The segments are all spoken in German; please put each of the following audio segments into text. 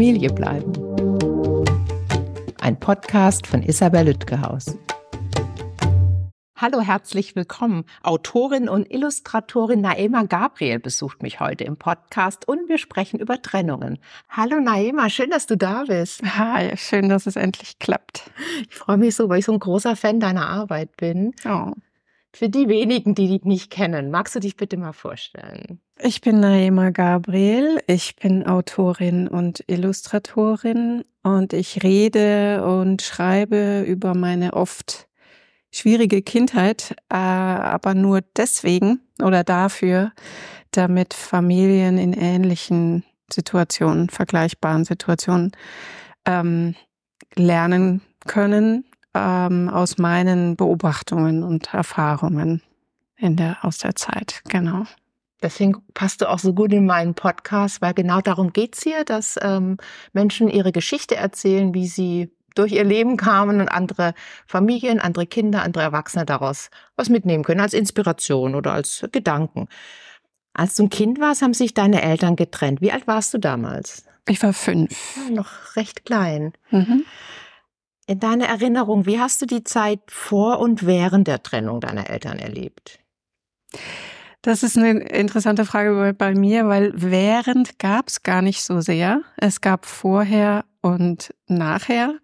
Familie bleiben. Ein Podcast von Isabel Lütgehaus. Hallo, herzlich willkommen. Autorin und Illustratorin Naema Gabriel besucht mich heute im Podcast und wir sprechen über Trennungen. Hallo Naema, schön, dass du da bist. Hi, schön, dass es endlich klappt. Ich freue mich so, weil ich so ein großer Fan deiner Arbeit bin. Oh. Für die wenigen, die dich nicht kennen, magst du dich bitte mal vorstellen? Ich bin Naema Gabriel, ich bin Autorin und Illustratorin und ich rede und schreibe über meine oft schwierige Kindheit, äh, aber nur deswegen oder dafür, damit Familien in ähnlichen Situationen, vergleichbaren Situationen ähm, lernen können ähm, aus meinen Beobachtungen und Erfahrungen in der, aus der Zeit. Genau. Deswegen passt du auch so gut in meinen Podcast, weil genau darum geht's hier, dass ähm, Menschen ihre Geschichte erzählen, wie sie durch ihr Leben kamen und andere Familien, andere Kinder, andere Erwachsene daraus was mitnehmen können als Inspiration oder als Gedanken. Als du ein Kind warst, haben sich deine Eltern getrennt. Wie alt warst du damals? Ich war fünf. Ja, noch recht klein. Mhm. In deiner Erinnerung, wie hast du die Zeit vor und während der Trennung deiner Eltern erlebt? Das ist eine interessante Frage bei mir, weil während gab es gar nicht so sehr. Es gab vorher und nachher.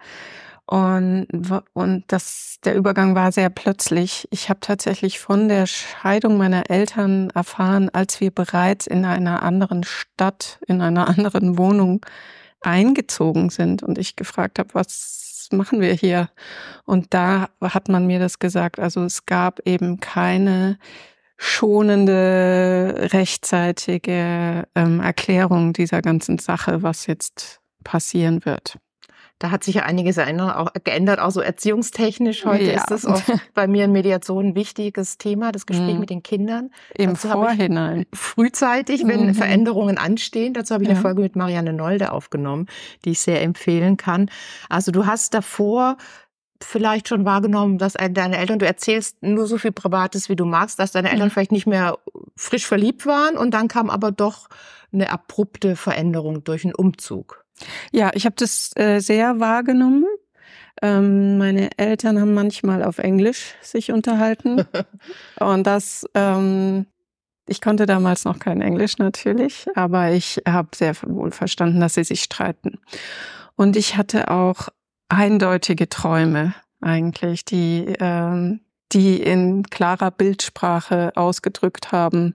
Und, und das, der Übergang war sehr plötzlich. Ich habe tatsächlich von der Scheidung meiner Eltern erfahren, als wir bereits in einer anderen Stadt, in einer anderen Wohnung eingezogen sind und ich gefragt habe, was machen wir hier? Und da hat man mir das gesagt. Also es gab eben keine schonende, rechtzeitige ähm, Erklärung dieser ganzen Sache, was jetzt passieren wird. Da hat sich ja einiges geändert, auch so erziehungstechnisch. Heute ja. ist das auch bei mir in Mediation ein wichtiges Thema, das Gespräch mhm. mit den Kindern. Im Dazu Vorhinein. Frühzeitig, wenn mhm. Veränderungen anstehen. Dazu habe ich ja. eine Folge mit Marianne Nolde aufgenommen, die ich sehr empfehlen kann. Also du hast davor vielleicht schon wahrgenommen, dass deine Eltern, du erzählst nur so viel Privates, wie du magst, dass deine Eltern mhm. vielleicht nicht mehr frisch verliebt waren und dann kam aber doch eine abrupte Veränderung durch einen Umzug. Ja, ich habe das äh, sehr wahrgenommen. Ähm, meine Eltern haben manchmal auf Englisch sich unterhalten. und das, ähm, ich konnte damals noch kein Englisch natürlich, aber ich habe sehr wohl verstanden, dass sie sich streiten. Und ich hatte auch eindeutige Träume eigentlich, die, ähm, die in klarer Bildsprache ausgedrückt haben,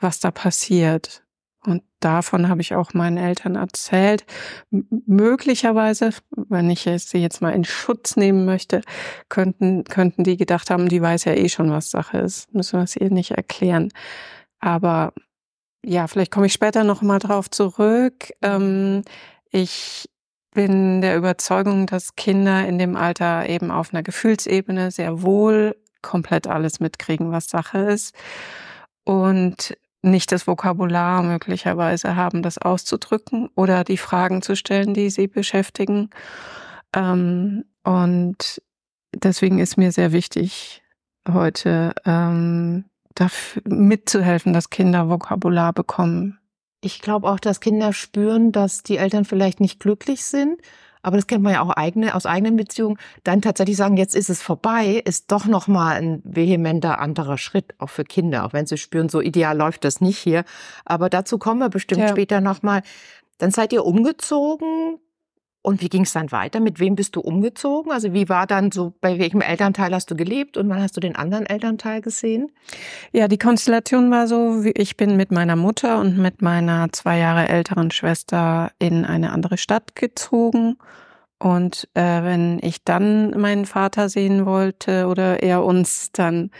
was da passiert. Und davon habe ich auch meinen Eltern erzählt. M möglicherweise, wenn ich sie jetzt mal in Schutz nehmen möchte, könnten, könnten die gedacht haben, die weiß ja eh schon, was Sache ist. Müssen wir es ihr nicht erklären. Aber ja, vielleicht komme ich später noch mal drauf zurück. Ähm, ich bin der Überzeugung, dass Kinder in dem Alter eben auf einer Gefühlsebene sehr wohl komplett alles mitkriegen, was Sache ist. Und nicht das Vokabular möglicherweise haben, das auszudrücken oder die Fragen zu stellen, die sie beschäftigen. Ähm, und deswegen ist mir sehr wichtig, heute ähm, dafür mitzuhelfen, dass Kinder Vokabular bekommen. Ich glaube auch, dass Kinder spüren, dass die Eltern vielleicht nicht glücklich sind aber das kennt man ja auch eigene, aus eigenen Beziehungen, dann tatsächlich sagen, jetzt ist es vorbei, ist doch nochmal ein vehementer anderer Schritt, auch für Kinder, auch wenn sie spüren, so ideal läuft das nicht hier. Aber dazu kommen wir bestimmt ja. später nochmal. Dann seid ihr umgezogen, und wie ging es dann weiter? Mit wem bist du umgezogen? Also wie war dann so, bei welchem Elternteil hast du gelebt und wann hast du den anderen Elternteil gesehen? Ja, die Konstellation war so, ich bin mit meiner Mutter und mit meiner zwei Jahre älteren Schwester in eine andere Stadt gezogen. Und äh, wenn ich dann meinen Vater sehen wollte oder er uns, dann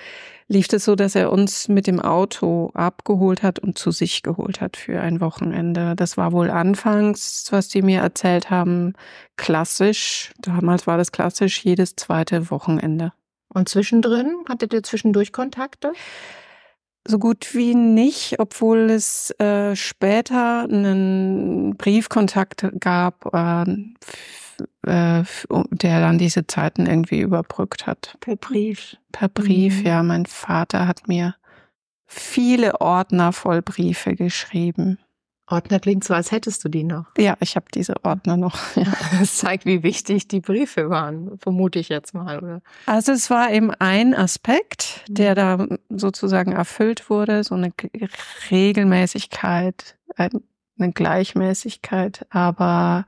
lief es so, dass er uns mit dem Auto abgeholt hat und zu sich geholt hat für ein Wochenende. Das war wohl anfangs, was die mir erzählt haben, klassisch. Damals war das klassisch jedes zweite Wochenende. Und zwischendrin, hattet ihr zwischendurch Kontakte? So gut wie nicht, obwohl es äh, später einen Briefkontakt gab äh, äh, der dann diese Zeiten irgendwie überbrückt hat. Per Brief. Per Brief, mhm. ja. Mein Vater hat mir viele Ordner voll Briefe geschrieben. Ordner klingt so, als hättest du die noch. Ja, ich habe diese Ordner noch. Ja. Das zeigt, wie wichtig die Briefe waren, vermute ich jetzt mal, oder? Also es war eben ein Aspekt, der da sozusagen erfüllt wurde, so eine Regelmäßigkeit, eine Gleichmäßigkeit, aber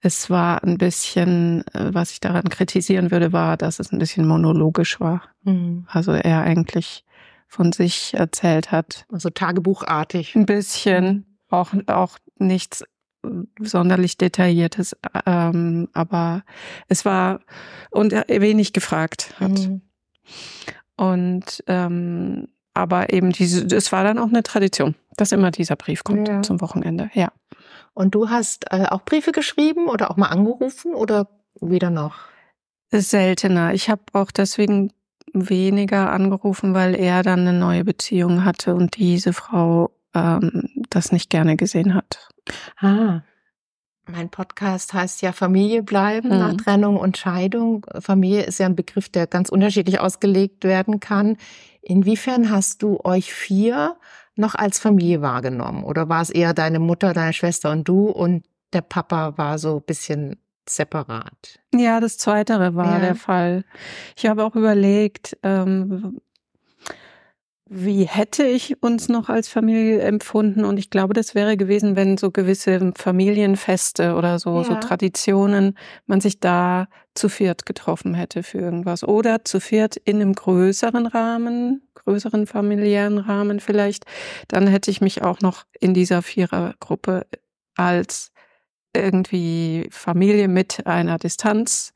es war ein bisschen, äh, was ich daran kritisieren würde, war, dass es ein bisschen monologisch war. Mhm. Also er eigentlich von sich erzählt hat. Also tagebuchartig. Ein bisschen, mhm. auch, auch nichts äh, sonderlich detailliertes, ähm, aber es war und wenig gefragt hat. Mhm. Und ähm, aber eben diese, es war dann auch eine Tradition, dass immer dieser Brief kommt ja. zum Wochenende. Ja. Und du hast äh, auch Briefe geschrieben oder auch mal angerufen oder weder noch? Seltener. Ich habe auch deswegen weniger angerufen, weil er dann eine neue Beziehung hatte und diese Frau ähm, das nicht gerne gesehen hat. Ah. Mein Podcast heißt ja Familie bleiben mhm. nach Trennung und Scheidung. Familie ist ja ein Begriff, der ganz unterschiedlich ausgelegt werden kann. Inwiefern hast du euch vier noch als Familie wahrgenommen? Oder war es eher deine Mutter, deine Schwester und du und der Papa war so ein bisschen separat? Ja, das Zweite war ja. der Fall. Ich habe auch überlegt, ähm, wie hätte ich uns noch als Familie empfunden? Und ich glaube, das wäre gewesen, wenn so gewisse Familienfeste oder so, ja. so Traditionen, man sich da zu viert getroffen hätte für irgendwas. Oder zu viert in einem größeren Rahmen, größeren familiären Rahmen vielleicht. Dann hätte ich mich auch noch in dieser Vierergruppe als irgendwie Familie mit einer Distanz,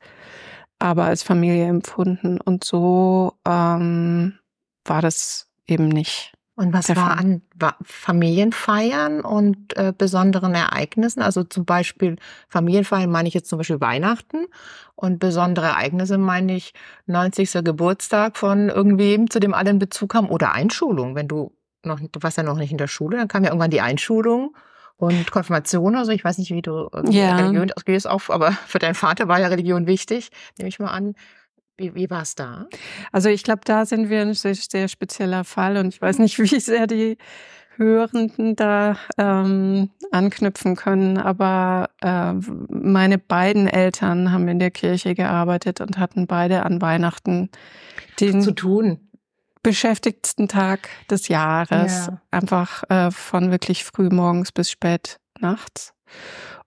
aber als Familie empfunden. Und so ähm, war das eben nicht. Und was war an Familienfeiern und äh, besonderen Ereignissen? Also zum Beispiel Familienfeiern meine ich jetzt zum Beispiel Weihnachten und besondere Ereignisse meine ich 90. Geburtstag von irgendwem, zu dem alle einen Bezug haben oder Einschulung. Wenn du noch, du warst ja noch nicht in der Schule, dann kam ja irgendwann die Einschulung und Konfirmation. Also ich weiß nicht, wie du ja. Religion ausgehst, auf, aber für deinen Vater war ja Religion wichtig, nehme ich mal an. Wie, wie war es da? Also ich glaube, da sind wir ein sehr, sehr spezieller Fall und ich weiß nicht, wie sehr die Hörenden da ähm, anknüpfen können, aber äh, meine beiden Eltern haben in der Kirche gearbeitet und hatten beide an Weihnachten den zu tun beschäftigtsten Tag des Jahres, ja. einfach äh, von wirklich früh morgens bis spät nachts.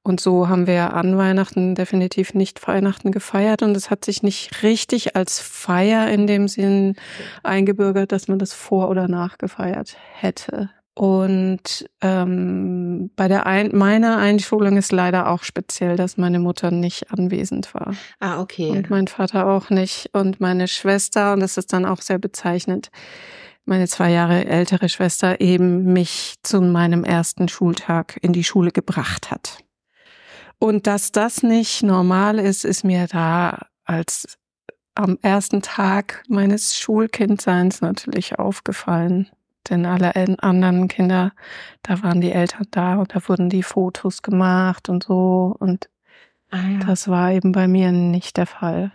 Und so haben wir an Weihnachten definitiv nicht Weihnachten gefeiert und es hat sich nicht richtig als Feier in dem Sinn eingebürgert, dass man das vor oder nach gefeiert hätte. Und ähm, bei der ein meiner Einschulung ist leider auch speziell, dass meine Mutter nicht anwesend war. Ah, okay. Und mein Vater auch nicht. Und meine Schwester, und das ist dann auch sehr bezeichnend, meine zwei Jahre ältere Schwester eben mich zu meinem ersten Schultag in die Schule gebracht hat. Und dass das nicht normal ist, ist mir da als am ersten Tag meines Schulkindseins natürlich aufgefallen. Denn alle anderen Kinder, da waren die Eltern da und da wurden die Fotos gemacht und so. Und ah, ja. das war eben bei mir nicht der Fall.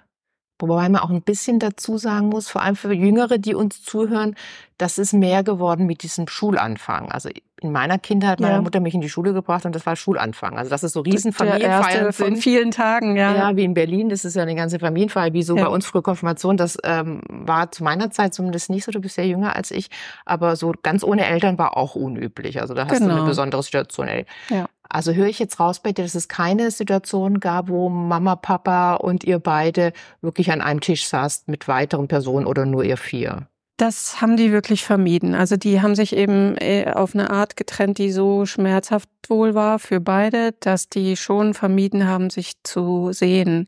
Wobei man auch ein bisschen dazu sagen muss, vor allem für Jüngere, die uns zuhören, das ist mehr geworden mit diesem Schulanfang. Also in meiner Kindheit hat meine ja. Mutter mich in die Schule gebracht und das war Schulanfang. Also das ist so riesen Familienfeiern von vielen Tagen, ja. Ja, wie in Berlin, das ist ja eine ganze Familienfeier, wie so ja. bei uns früher Konfirmation. Das ähm, war zu meiner Zeit zumindest nicht so, du bist ja jünger als ich, aber so ganz ohne Eltern war auch unüblich. Also da hast genau. du eine genau. besondere Situation. Ja. Also höre ich jetzt raus bei dir, dass es keine Situation gab, wo Mama, Papa und ihr beide wirklich an einem Tisch saßt mit weiteren Personen oder nur ihr vier? Das haben die wirklich vermieden. Also die haben sich eben äh, auf eine Art getrennt, die so schmerzhaft wohl war für beide, dass die schon vermieden haben, sich zu sehen.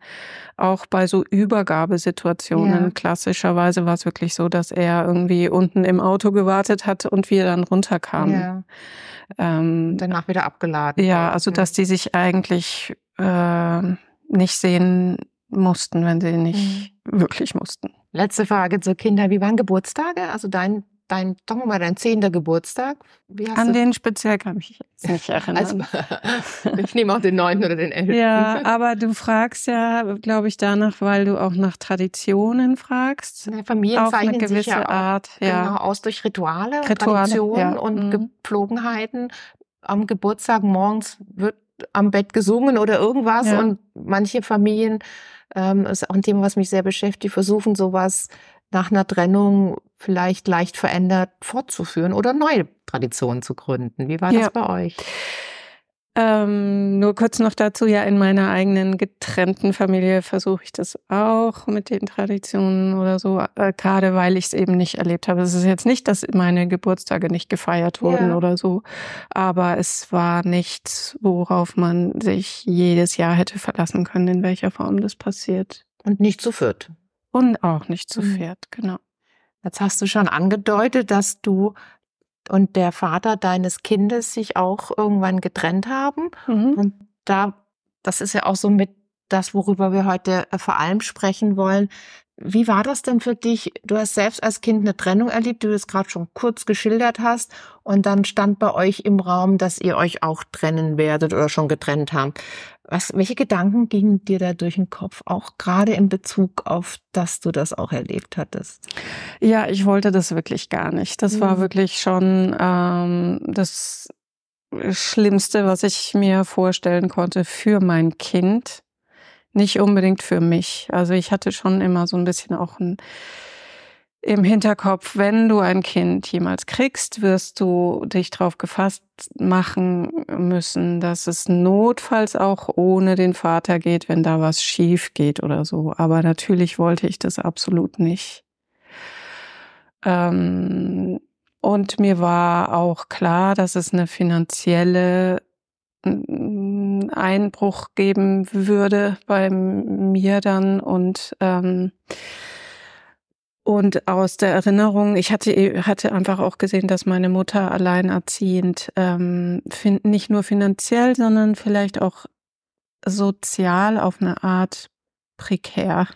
Auch bei so Übergabesituationen. Ja. Klassischerweise war es wirklich so, dass er irgendwie unten im Auto gewartet hat und wir dann runterkamen. Ja. Ähm, Danach wieder abgeladen. Ja, also dass die sich eigentlich äh, nicht sehen mussten, wenn sie nicht mhm. wirklich mussten. Letzte Frage zu Kindern. Wie waren Geburtstage? Also dein, dein, sagen wir mal, dein zehnter Geburtstag? An den speziell kann ich mich jetzt nicht erinnern. Also, ich nehme auch den neunten oder den elften. Ja, aber du fragst ja, glaube ich, danach, weil du auch nach Traditionen fragst. Na, Familien auf eine gewisse ja auch, Art. Ja. Genau, aus durch Rituale, Rituale Traditionen ja. und mhm. Gepflogenheiten am Geburtstag morgens wird am Bett gesungen oder irgendwas und manche Familien, ähm, ist auch ein Thema, was mich sehr beschäftigt, versuchen sowas nach einer Trennung vielleicht leicht verändert fortzuführen oder neue Traditionen zu gründen. Wie war ja. das bei euch? Ähm, nur kurz noch dazu, ja, in meiner eigenen getrennten Familie versuche ich das auch mit den Traditionen oder so, äh, gerade weil ich es eben nicht erlebt habe. Es ist jetzt nicht, dass meine Geburtstage nicht gefeiert wurden ja. oder so, aber es war nichts, worauf man sich jedes Jahr hätte verlassen können, in welcher Form das passiert. Und nicht zu viert. Und auch nicht zu mhm. viert, genau. Jetzt hast du schon angedeutet, dass du und der Vater deines Kindes sich auch irgendwann getrennt haben. Mhm. Und da, das ist ja auch so mit das, worüber wir heute äh, vor allem sprechen wollen. Wie war das denn für dich? Du hast selbst als Kind eine Trennung erlebt, die du es gerade schon kurz geschildert hast. Und dann stand bei euch im Raum, dass ihr euch auch trennen werdet oder schon getrennt habt. Was, welche Gedanken gingen dir da durch den Kopf, auch gerade in Bezug auf, dass du das auch erlebt hattest? Ja, ich wollte das wirklich gar nicht. Das mhm. war wirklich schon ähm, das Schlimmste, was ich mir vorstellen konnte für mein Kind. Nicht unbedingt für mich. Also ich hatte schon immer so ein bisschen auch ein im Hinterkopf, wenn du ein Kind jemals kriegst, wirst du dich darauf gefasst machen müssen, dass es notfalls auch ohne den Vater geht, wenn da was schief geht oder so. Aber natürlich wollte ich das absolut nicht. Ähm, und mir war auch klar, dass es eine finanzielle Einbruch geben würde bei mir dann und ähm, und aus der Erinnerung, ich hatte, hatte einfach auch gesehen, dass meine Mutter alleinerziehend ähm, nicht nur finanziell, sondern vielleicht auch sozial auf eine Art prekäre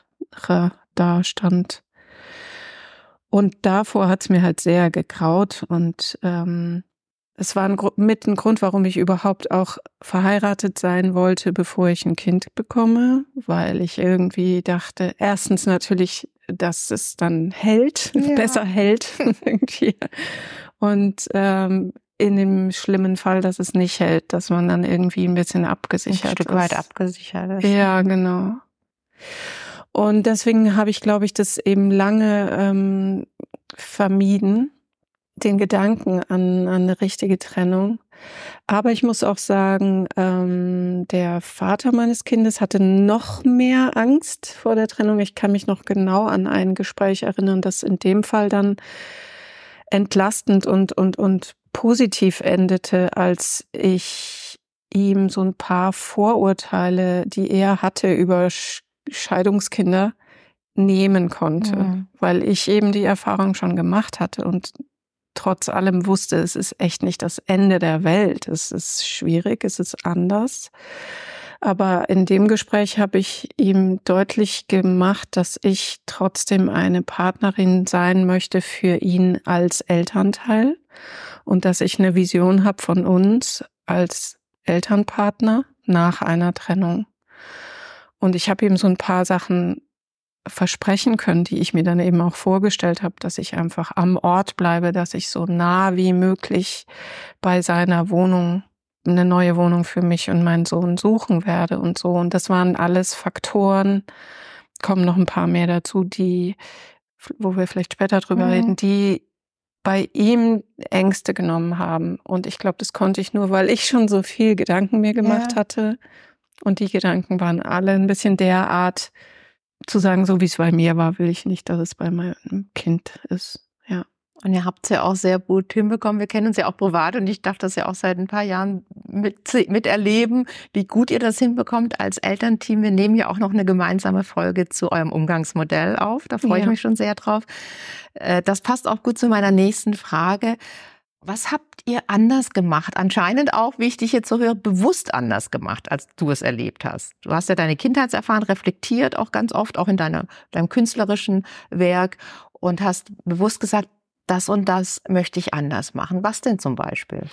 dastand. Und davor hat es mir halt sehr gegraut und ähm, es war ein, mit ein Grund, warum ich überhaupt auch verheiratet sein wollte, bevor ich ein Kind bekomme, weil ich irgendwie dachte, erstens natürlich, dass es dann hält, ja. besser hält irgendwie. Und ähm, in dem schlimmen Fall, dass es nicht hält, dass man dann irgendwie ein bisschen abgesichert ein Stück ist. weit abgesichert ist. Ja, genau. Und deswegen habe ich, glaube ich, das eben lange ähm, vermieden den Gedanken an, an eine richtige Trennung. Aber ich muss auch sagen, ähm, der Vater meines Kindes hatte noch mehr Angst vor der Trennung. Ich kann mich noch genau an ein Gespräch erinnern, das in dem Fall dann entlastend und, und, und positiv endete, als ich ihm so ein paar Vorurteile, die er hatte über Scheidungskinder, nehmen konnte, mhm. weil ich eben die Erfahrung schon gemacht hatte und trotz allem wusste, es ist echt nicht das Ende der Welt. Es ist schwierig, es ist anders. Aber in dem Gespräch habe ich ihm deutlich gemacht, dass ich trotzdem eine Partnerin sein möchte für ihn als Elternteil und dass ich eine Vision habe von uns als Elternpartner nach einer Trennung. Und ich habe ihm so ein paar Sachen versprechen können, die ich mir dann eben auch vorgestellt habe, dass ich einfach am Ort bleibe, dass ich so nah wie möglich bei seiner Wohnung eine neue Wohnung für mich und meinen Sohn suchen werde und so. Und das waren alles Faktoren, kommen noch ein paar mehr dazu, die, wo wir vielleicht später drüber mhm. reden, die bei ihm Ängste genommen haben. Und ich glaube, das konnte ich nur, weil ich schon so viel Gedanken mir gemacht ja. hatte. Und die Gedanken waren alle ein bisschen derart, zu sagen, so wie es bei mir war, will ich nicht, dass es bei meinem Kind ist. Ja. Und ihr habt es ja auch sehr gut hinbekommen. Wir kennen uns ja auch privat und ich darf das ja auch seit ein paar Jahren mit, miterleben, wie gut ihr das hinbekommt als Elternteam. Wir nehmen ja auch noch eine gemeinsame Folge zu eurem Umgangsmodell auf. Da freue ja. ich mich schon sehr drauf. Äh, das passt auch gut zu meiner nächsten Frage. Was habt ihr anders gemacht? Anscheinend auch, wie ich dich jetzt so höre, bewusst anders gemacht, als du es erlebt hast. Du hast ja deine Kindheitserfahrung reflektiert, auch ganz oft, auch in deiner, deinem künstlerischen Werk und hast bewusst gesagt, das und das möchte ich anders machen. Was denn zum Beispiel?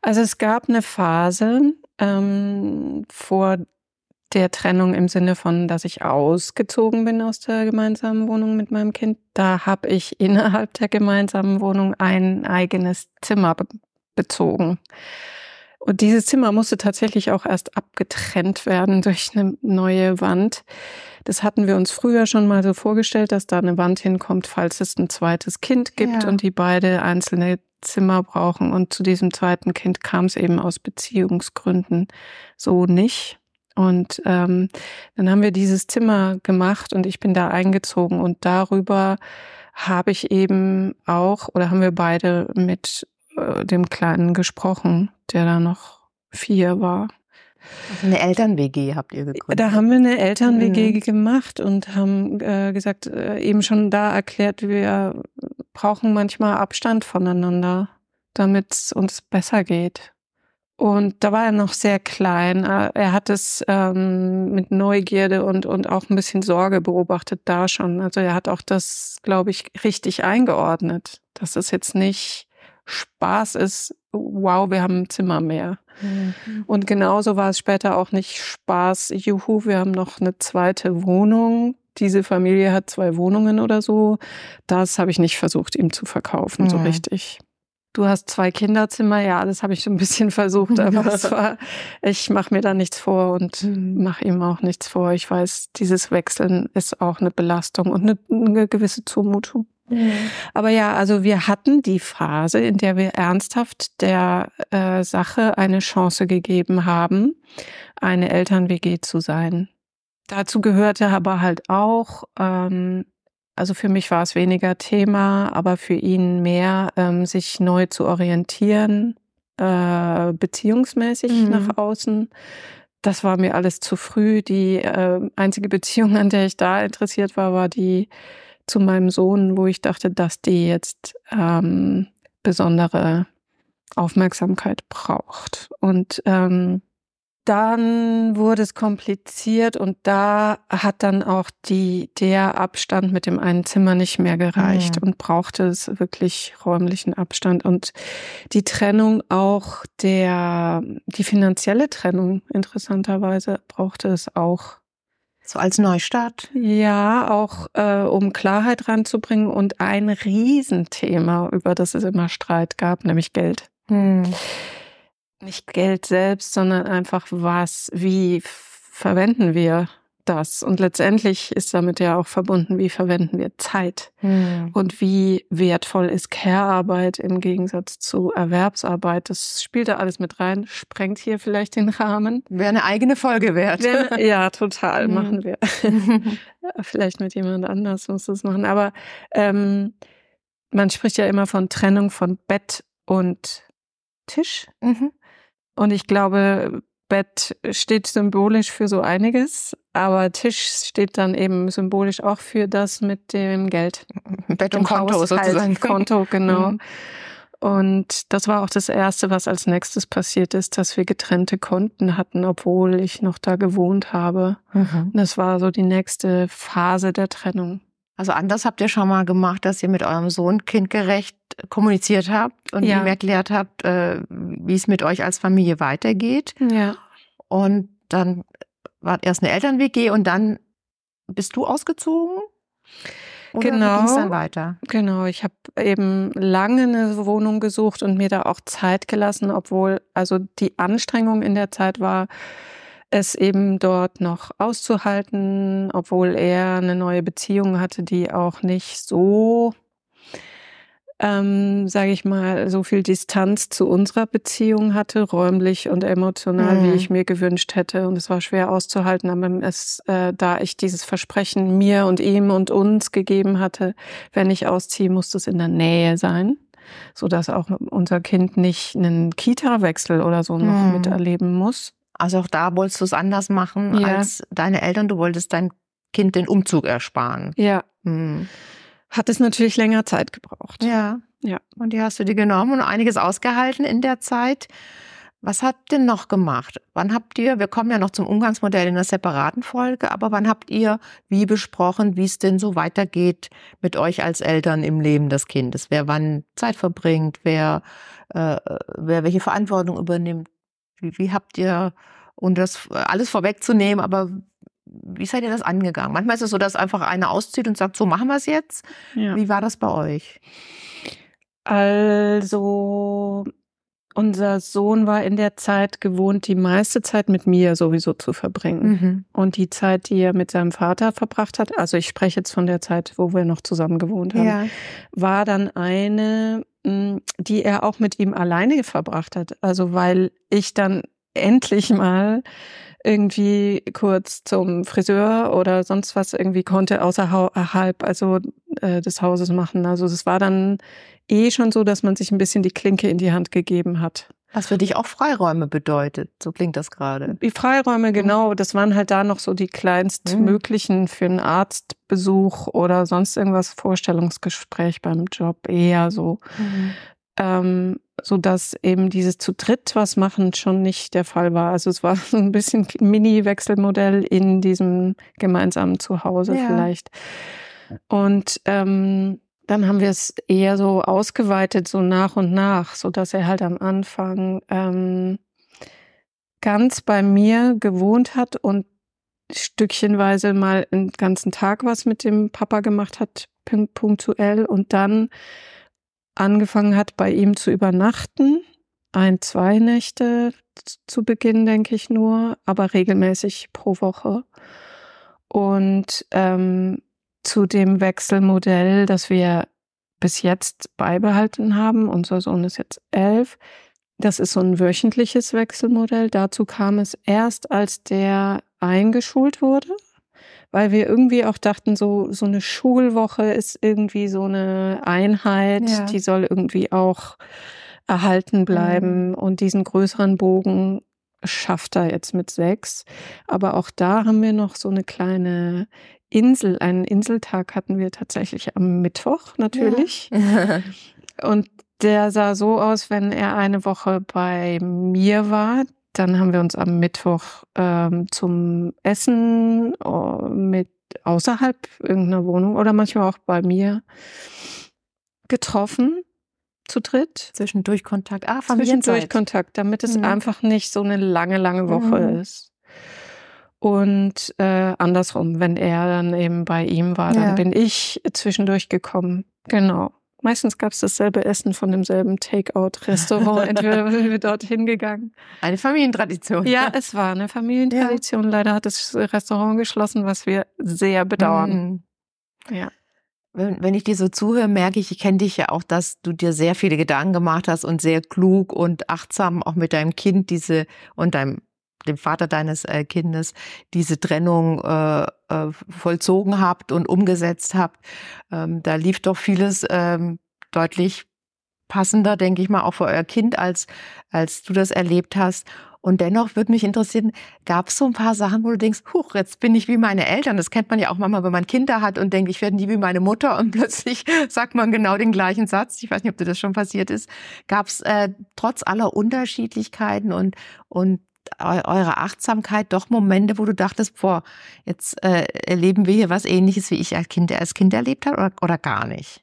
Also es gab eine Phase ähm, vor der Trennung im Sinne von, dass ich ausgezogen bin aus der gemeinsamen Wohnung mit meinem Kind, da habe ich innerhalb der gemeinsamen Wohnung ein eigenes Zimmer be bezogen. Und dieses Zimmer musste tatsächlich auch erst abgetrennt werden durch eine neue Wand. Das hatten wir uns früher schon mal so vorgestellt, dass da eine Wand hinkommt, falls es ein zweites Kind gibt ja. und die beide einzelne Zimmer brauchen. Und zu diesem zweiten Kind kam es eben aus Beziehungsgründen so nicht. Und ähm, dann haben wir dieses Zimmer gemacht und ich bin da eingezogen und darüber habe ich eben auch oder haben wir beide mit äh, dem Kleinen gesprochen, der da noch vier war. Also eine Eltern-WG habt ihr gegründet? Da haben wir eine Eltern-WG mhm. gemacht und haben äh, gesagt, äh, eben schon da erklärt, wir brauchen manchmal Abstand voneinander, damit es uns besser geht. Und da war er noch sehr klein. Äh, er hat es ähm, mit Neugierde und, und auch ein bisschen Sorge beobachtet da schon. Also er hat auch das, glaube ich, richtig eingeordnet, dass es jetzt nicht Spaß ist, wow, wir haben ein Zimmer mehr. Mhm. Und genauso war es später auch nicht Spaß, juhu, wir haben noch eine zweite Wohnung. Diese Familie hat zwei Wohnungen oder so. Das habe ich nicht versucht, ihm zu verkaufen, mhm. so richtig. Du hast zwei Kinderzimmer, ja, das habe ich so ein bisschen versucht, aber es war, ich mache mir da nichts vor und mhm. mache ihm auch nichts vor. Ich weiß, dieses Wechseln ist auch eine Belastung und eine, eine gewisse Zumutung. Mhm. Aber ja, also wir hatten die Phase, in der wir ernsthaft der äh, Sache eine Chance gegeben haben, eine Eltern-WG zu sein. Dazu gehörte aber halt auch, ähm, also für mich war es weniger Thema, aber für ihn mehr, ähm, sich neu zu orientieren, äh, beziehungsmäßig mhm. nach außen. Das war mir alles zu früh. Die äh, einzige Beziehung, an der ich da interessiert war, war die zu meinem Sohn, wo ich dachte, dass die jetzt ähm, besondere Aufmerksamkeit braucht. Und ähm, dann wurde es kompliziert und da hat dann auch die, der Abstand mit dem einen Zimmer nicht mehr gereicht mhm. und brauchte es wirklich räumlichen Abstand und die Trennung auch der, die finanzielle Trennung interessanterweise brauchte es auch. So als Neustart? Ja, auch äh, um Klarheit reinzubringen und ein Riesenthema, über das es immer Streit gab, nämlich Geld. Hm. Nicht Geld selbst, sondern einfach was, wie verwenden wir das. Und letztendlich ist damit ja auch verbunden, wie verwenden wir Zeit hm. und wie wertvoll ist Care-Arbeit im Gegensatz zu Erwerbsarbeit. Das spielt da alles mit rein, sprengt hier vielleicht den Rahmen. Wäre eine eigene Folge wert. Wäre, ja, total, hm. machen wir. vielleicht mit jemand anders muss das machen. Aber ähm, man spricht ja immer von Trennung von Bett und Tisch. Mhm. Und ich glaube, Bett steht symbolisch für so einiges, aber Tisch steht dann eben symbolisch auch für das mit dem Geld. Bett und Konto Haushalt, sozusagen. Konto, genau. Mhm. Und das war auch das Erste, was als nächstes passiert ist, dass wir getrennte Konten hatten, obwohl ich noch da gewohnt habe. Mhm. Das war so die nächste Phase der Trennung. Also anders habt ihr schon mal gemacht, dass ihr mit eurem Sohn kindgerecht kommuniziert habt und ja. ihm erklärt habt, äh, wie es mit euch als Familie weitergeht. Ja. Und dann war erst eine Eltern-WG und dann bist du ausgezogen? Oder genau. Ging es dann weiter? Genau. Ich habe eben lange eine Wohnung gesucht und mir da auch Zeit gelassen, obwohl also die Anstrengung in der Zeit war, es eben dort noch auszuhalten, obwohl er eine neue Beziehung hatte, die auch nicht so, ähm, sage ich mal, so viel Distanz zu unserer Beziehung hatte, räumlich und emotional, mhm. wie ich mir gewünscht hätte. Und es war schwer auszuhalten, aber es, äh, da ich dieses Versprechen mir und ihm und uns gegeben hatte, wenn ich ausziehe, muss es in der Nähe sein so dass auch unser Kind nicht einen Kita-Wechsel oder so noch mhm. miterleben muss. Also auch da wolltest du es anders machen ja. als deine Eltern. Du wolltest dein Kind den Umzug ersparen. Ja. Hm. Hat es natürlich länger Zeit gebraucht. Ja. Ja. Und die hast du dir genommen und einiges ausgehalten in der Zeit. Was habt ihr noch gemacht? Wann habt ihr, wir kommen ja noch zum Umgangsmodell in einer separaten Folge, aber wann habt ihr wie besprochen, wie es denn so weitergeht mit euch als Eltern im Leben des Kindes? Wer wann Zeit verbringt, wer, äh, wer welche Verantwortung übernimmt? Wie, wie habt ihr, und das alles vorwegzunehmen, aber wie seid ihr das angegangen? Manchmal ist es so, dass einfach einer auszieht und sagt, so machen wir es jetzt. Ja. Wie war das bei euch? Also unser Sohn war in der Zeit gewohnt, die meiste Zeit mit mir sowieso zu verbringen. Mhm. Und die Zeit, die er mit seinem Vater verbracht hat, also ich spreche jetzt von der Zeit, wo wir noch zusammen gewohnt haben, ja. war dann eine, die er auch mit ihm alleine verbracht hat. Also weil ich dann endlich mal irgendwie kurz zum Friseur oder sonst was irgendwie konnte außerhalb also äh, des Hauses machen. Also es war dann eh schon so, dass man sich ein bisschen die Klinke in die Hand gegeben hat. Was für dich auch Freiräume bedeutet, so klingt das gerade. Die Freiräume, mhm. genau, das waren halt da noch so die kleinstmöglichen mhm. für einen Arztbesuch oder sonst irgendwas, Vorstellungsgespräch beim Job, eher so. Mhm. Ähm, so dass eben dieses zu dritt was machen schon nicht der Fall war. Also es war so ein bisschen Mini-Wechselmodell in diesem gemeinsamen Zuhause ja. vielleicht. Und ähm, dann haben wir es eher so ausgeweitet, so nach und nach, so dass er halt am Anfang ähm, ganz bei mir gewohnt hat und stückchenweise mal einen ganzen Tag was mit dem Papa gemacht hat, punktuell und dann angefangen hat, bei ihm zu übernachten. Ein, zwei Nächte zu Beginn, denke ich nur, aber regelmäßig pro Woche. Und ähm, zu dem Wechselmodell, das wir bis jetzt beibehalten haben, unser Sohn ist jetzt elf, das ist so ein wöchentliches Wechselmodell. Dazu kam es erst, als der eingeschult wurde weil wir irgendwie auch dachten, so, so eine Schulwoche ist irgendwie so eine Einheit, ja. die soll irgendwie auch erhalten bleiben mhm. und diesen größeren Bogen schafft er jetzt mit sechs. Aber auch da haben wir noch so eine kleine Insel, einen Inseltag hatten wir tatsächlich am Mittwoch natürlich. Ja. und der sah so aus, wenn er eine Woche bei mir war, dann haben wir uns am Mittwoch ähm, zum Essen äh, mit außerhalb irgendeiner Wohnung oder manchmal auch bei mir getroffen zu dritt. Zwischendurch Kontakt. Ah, Zwischendurch Kontakt, damit es mhm. einfach nicht so eine lange, lange Woche mhm. ist. Und äh, andersrum, wenn er dann eben bei ihm war, dann ja. bin ich zwischendurch gekommen. Genau. Meistens gab es dasselbe Essen von demselben Takeout-Restaurant. Entweder sind wir dort hingegangen. Eine Familientradition. Ja, es war eine Familientradition. Ja. Leider hat das Restaurant geschlossen, was wir sehr bedauern. Mhm. Ja. Wenn, wenn ich dir so zuhöre, merke ich, ich kenne dich ja auch, dass du dir sehr viele Gedanken gemacht hast und sehr klug und achtsam auch mit deinem Kind diese und deinem dem Vater deines äh, Kindes diese Trennung äh, äh, vollzogen habt und umgesetzt habt. Ähm, da lief doch vieles ähm, deutlich passender, denke ich mal, auch für euer Kind, als, als du das erlebt hast. Und dennoch würde mich interessieren, gab es so ein paar Sachen, wo du denkst, huch, jetzt bin ich wie meine Eltern. Das kennt man ja auch manchmal, wenn man Kinder hat und denkt, ich werde nie wie meine Mutter und plötzlich sagt man genau den gleichen Satz. Ich weiß nicht, ob dir das schon passiert ist. Gab es äh, trotz aller Unterschiedlichkeiten und, und eure Achtsamkeit doch Momente, wo du dachtest, boah, jetzt äh, erleben wir hier was ähnliches, wie ich als Kind, als Kind erlebt habe oder, oder gar nicht?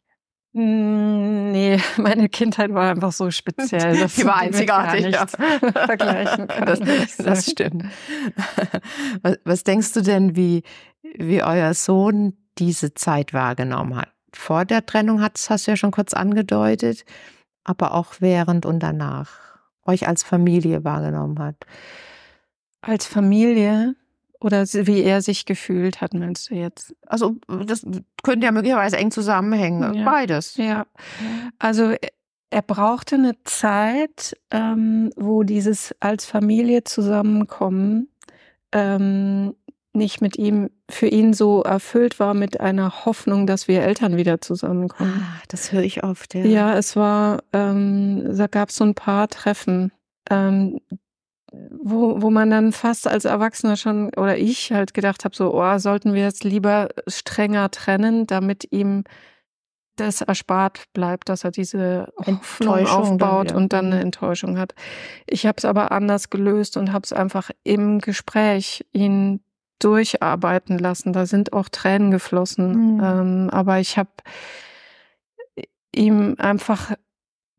Hm, nee, meine Kindheit war einfach so speziell. Das Die war einzigartig. Ja. Vergleichen kann das, das stimmt. Was, was denkst du denn, wie, wie euer Sohn diese Zeit wahrgenommen hat? Vor der Trennung hat, hast du ja schon kurz angedeutet, aber auch während und danach euch als Familie wahrgenommen hat. Als Familie oder wie er sich gefühlt hat, meinst du jetzt? Also das könnte ja möglicherweise eng zusammenhängen. Ja. Beides. Ja. Also er brauchte eine Zeit, ähm, wo dieses als Familie zusammenkommen ähm, nicht mit ihm, für ihn so erfüllt war mit einer Hoffnung, dass wir Eltern wieder zusammenkommen. Ah, das höre ich oft, ja. Ja, es war, ähm, da gab es so ein paar Treffen, ähm, wo, wo man dann fast als Erwachsener schon, oder ich halt gedacht habe, so, oh, sollten wir jetzt lieber strenger trennen, damit ihm das erspart bleibt, dass er diese Hoffnung aufbaut dann, ja. und dann eine mhm. Enttäuschung hat. Ich habe es aber anders gelöst und habe es einfach im Gespräch ihn durcharbeiten lassen. Da sind auch Tränen geflossen. Mhm. Ähm, aber ich habe ihm einfach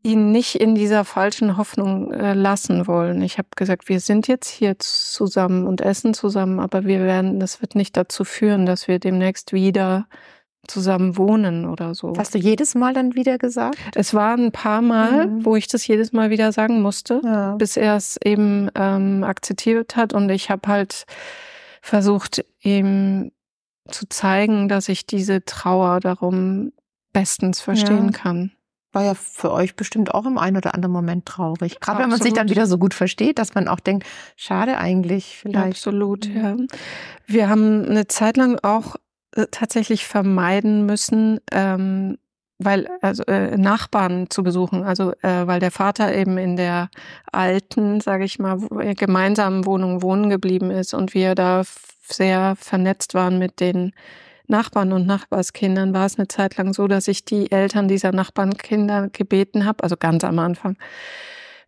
ihn nicht in dieser falschen Hoffnung äh, lassen wollen. Ich habe gesagt, wir sind jetzt hier zusammen und essen zusammen, aber wir werden, das wird nicht dazu führen, dass wir demnächst wieder zusammen wohnen oder so. Hast du jedes Mal dann wieder gesagt? Es waren ein paar Mal, mhm. wo ich das jedes Mal wieder sagen musste, ja. bis er es eben ähm, akzeptiert hat. Und ich habe halt versucht, ihm zu zeigen, dass ich diese Trauer darum bestens verstehen ja. kann. War ja für euch bestimmt auch im einen oder anderen Moment traurig. Gerade wenn man sich dann wieder so gut versteht, dass man auch denkt, schade eigentlich vielleicht. Absolut, ja. Wir haben eine Zeit lang auch äh, tatsächlich vermeiden müssen, ähm, weil also äh, Nachbarn zu besuchen, also äh, weil der Vater eben in der alten, sage ich mal, äh, gemeinsamen Wohnung wohnen geblieben ist und wir da sehr vernetzt waren mit den Nachbarn und Nachbarskindern, war es eine Zeit lang so, dass ich die Eltern dieser Nachbarnkinder gebeten habe, also ganz am Anfang,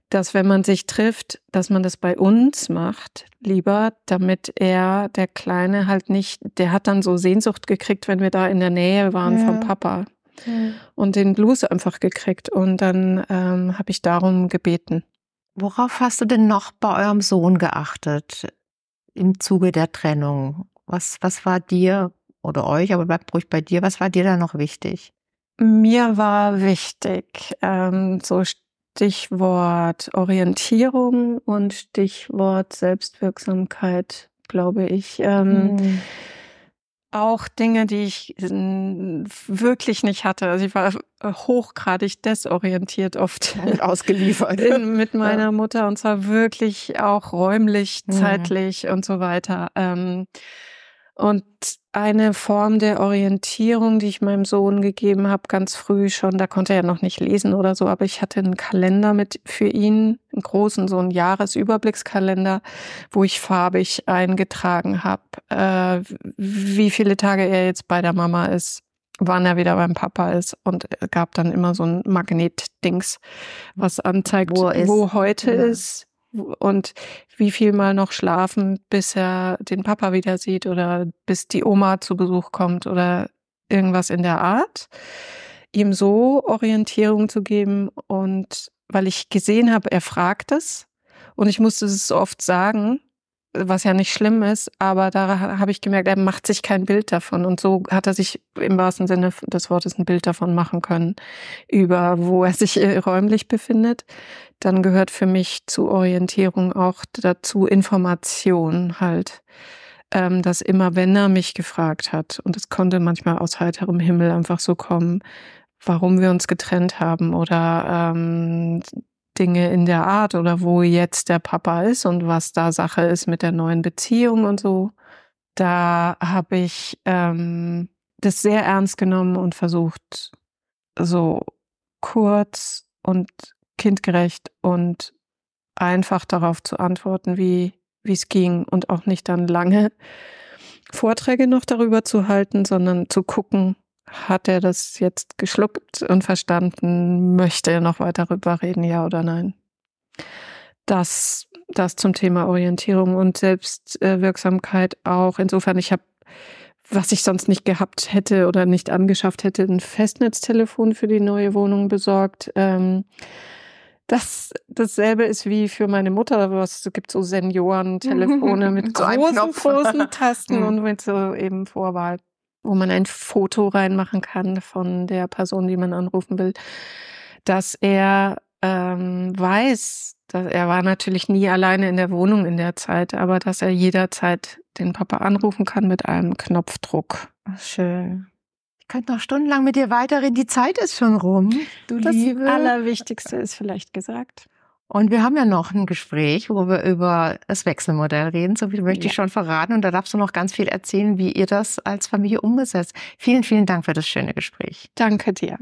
dass wenn man sich trifft, dass man das bei uns macht, lieber, damit er, der Kleine, halt nicht, der hat dann so Sehnsucht gekriegt, wenn wir da in der Nähe waren ja. vom Papa. Ja. Und den Blues einfach gekriegt. Und dann ähm, habe ich darum gebeten. Worauf hast du denn noch bei eurem Sohn geachtet im Zuge der Trennung? Was, was war dir oder euch, aber bleibt ruhig bei dir, was war dir da noch wichtig? Mir war wichtig, ähm, so Stichwort Orientierung und Stichwort Selbstwirksamkeit, glaube ich. Ähm, mhm. Auch Dinge, die ich wirklich nicht hatte. Also ich war hochgradig desorientiert oft. Und ausgeliefert. In, mit meiner Mutter und zwar wirklich auch räumlich, mhm. zeitlich mhm. und so weiter. Ähm, und eine Form der Orientierung, die ich meinem Sohn gegeben habe, ganz früh schon, da konnte er ja noch nicht lesen oder so, aber ich hatte einen Kalender mit für ihn, einen großen, so einen Jahresüberblickskalender, wo ich farbig eingetragen habe, äh, wie viele Tage er jetzt bei der Mama ist, wann er wieder beim Papa ist und gab dann immer so ein Magnetdings, was anzeigt, wo, wo heute ja. ist, und wie viel mal noch schlafen, bis er den Papa wieder sieht oder bis die Oma zu Besuch kommt oder irgendwas in der Art. Ihm so Orientierung zu geben und weil ich gesehen habe, er fragt es und ich musste es oft sagen, was ja nicht schlimm ist, aber da habe ich gemerkt, er macht sich kein Bild davon. Und so hat er sich im wahrsten Sinne des Wortes ein Bild davon machen können, über wo er sich äh, räumlich befindet. Dann gehört für mich zu Orientierung auch dazu Information halt. Ähm, dass immer, wenn er mich gefragt hat, und es konnte manchmal aus heiterem Himmel einfach so kommen, warum wir uns getrennt haben oder ähm, Dinge in der Art oder wo jetzt der Papa ist und was da Sache ist mit der neuen Beziehung und so. Da habe ich ähm, das sehr ernst genommen und versucht, so kurz und kindgerecht und einfach darauf zu antworten, wie wie es ging und auch nicht dann lange Vorträge noch darüber zu halten, sondern zu gucken, hat er das jetzt geschluckt und verstanden? Möchte er noch weiter darüber reden, ja oder nein? Das, das zum Thema Orientierung und Selbstwirksamkeit auch. Insofern, ich habe, was ich sonst nicht gehabt hätte oder nicht angeschafft hätte, ein Festnetztelefon für die neue Wohnung besorgt. Ähm, das dasselbe ist wie für meine Mutter, es gibt so Seniorentelefone mit so großen, großen Tasten mhm. und mit so eben Vorwahl wo man ein Foto reinmachen kann von der Person, die man anrufen will, dass er ähm, weiß, dass er war natürlich nie alleine in der Wohnung in der Zeit, aber dass er jederzeit den Papa anrufen kann mit einem Knopfdruck. schön. Ich könnte noch stundenlang mit dir weiterreden. Die Zeit ist schon rum. Du das Liebe. Allerwichtigste ist vielleicht gesagt. Und wir haben ja noch ein Gespräch, wo wir über das Wechselmodell reden. So viel möchte ja. ich schon verraten. Und da darfst du noch ganz viel erzählen, wie ihr das als Familie umgesetzt. Vielen, vielen Dank für das schöne Gespräch. Danke dir.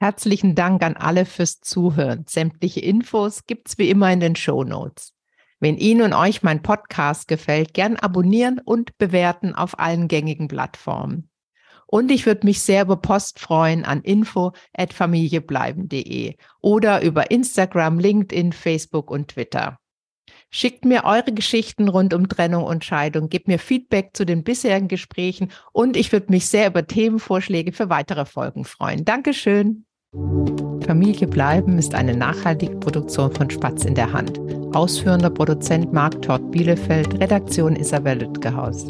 Herzlichen Dank an alle fürs Zuhören. Sämtliche Infos gibt's wie immer in den Show Notes. Wenn Ihnen und euch mein Podcast gefällt, gern abonnieren und bewerten auf allen gängigen Plattformen. Und ich würde mich sehr über Post freuen an info@familiebleiben.de oder über Instagram, LinkedIn, Facebook und Twitter. Schickt mir eure Geschichten rund um Trennung und Scheidung, gebt mir Feedback zu den bisherigen Gesprächen und ich würde mich sehr über Themenvorschläge für weitere Folgen freuen. Dankeschön. Familie bleiben ist eine nachhaltige Produktion von Spatz in der Hand. Ausführender Produzent Marc Todd Bielefeld, Redaktion Isabel Lütgehaus.